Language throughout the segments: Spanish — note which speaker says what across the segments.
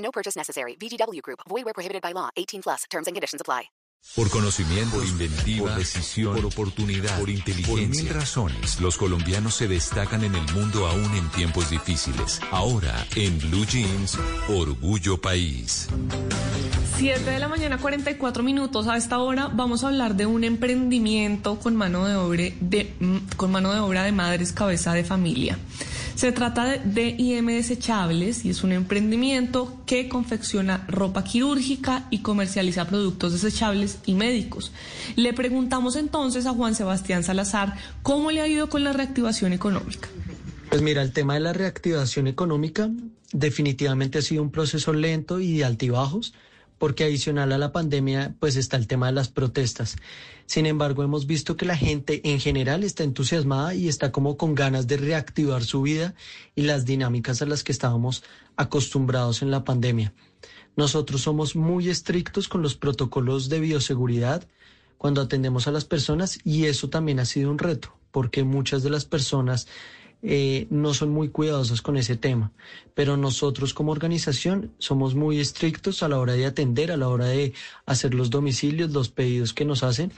Speaker 1: No purchase necessary. VGW Group. Void where prohibited by law. 18 plus. Terms and conditions apply.
Speaker 2: Por conocimiento, por inventiva, por decisión, por oportunidad, por inteligencia. Por mil razones, los colombianos se destacan en el mundo aún en tiempos difíciles. Ahora, en Blue Jeans, Orgullo País.
Speaker 3: 7 de la mañana, 44 minutos. A esta hora vamos a hablar de un emprendimiento con mano de obra de, con mano de, obra de madres cabeza de familia. Se trata de IM Desechables y es un emprendimiento que confecciona ropa quirúrgica y comercializa productos desechables y médicos. Le preguntamos entonces a Juan Sebastián Salazar cómo le ha ido con la reactivación económica.
Speaker 4: Pues mira, el tema de la reactivación económica definitivamente ha sido un proceso lento y de altibajos porque adicional a la pandemia, pues está el tema de las protestas. Sin embargo, hemos visto que la gente en general está entusiasmada y está como con ganas de reactivar su vida y las dinámicas a las que estábamos acostumbrados en la pandemia. Nosotros somos muy estrictos con los protocolos de bioseguridad cuando atendemos a las personas y eso también ha sido un reto, porque muchas de las personas eh, no son muy cuidadosas con ese tema. Pero nosotros como organización somos muy estrictos a la hora de atender, a la hora de hacer los domicilios, los pedidos que nos hacen.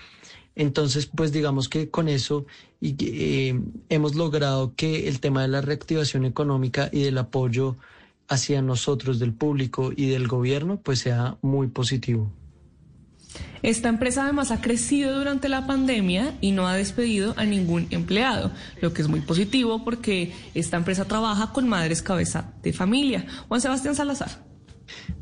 Speaker 4: Entonces, pues digamos que con eso eh, hemos logrado que el tema de la reactivación económica y del apoyo hacia nosotros, del público y del gobierno, pues sea muy positivo.
Speaker 3: Esta empresa además ha crecido durante la pandemia y no ha despedido a ningún empleado, lo que es muy positivo porque esta empresa trabaja con madres cabeza de familia. Juan Sebastián Salazar.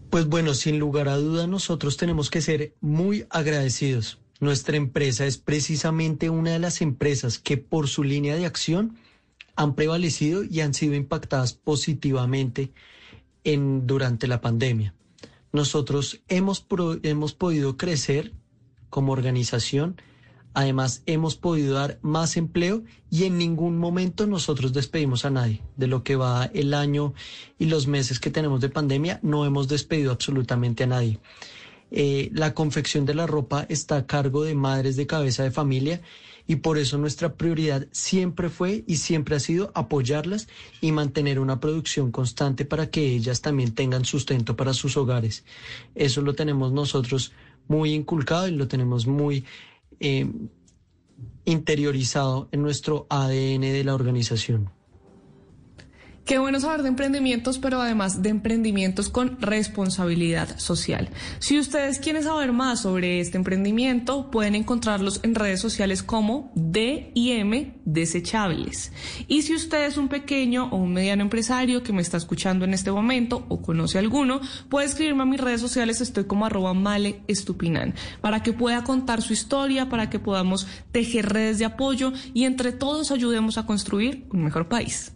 Speaker 4: Pues bueno, sin lugar a duda nosotros tenemos que ser muy agradecidos. Nuestra empresa es precisamente una de las empresas que por su línea de acción han prevalecido y han sido impactadas positivamente en, durante la pandemia nosotros hemos, hemos podido crecer como organización, además hemos podido dar más empleo y en ningún momento nosotros despedimos a nadie. De lo que va el año y los meses que tenemos de pandemia, no hemos despedido absolutamente a nadie. Eh, la confección de la ropa está a cargo de madres de cabeza de familia y por eso nuestra prioridad siempre fue y siempre ha sido apoyarlas y mantener una producción constante para que ellas también tengan sustento para sus hogares. Eso lo tenemos nosotros muy inculcado y lo tenemos muy eh, interiorizado en nuestro ADN de la organización.
Speaker 3: Qué bueno saber de emprendimientos, pero además de emprendimientos con responsabilidad social. Si ustedes quieren saber más sobre este emprendimiento, pueden encontrarlos en redes sociales como DIM Desechables. Y si usted es un pequeño o un mediano empresario que me está escuchando en este momento o conoce alguno, puede escribirme a mis redes sociales, estoy como arroba male estupinan, para que pueda contar su historia, para que podamos tejer redes de apoyo y entre todos ayudemos a construir un mejor país.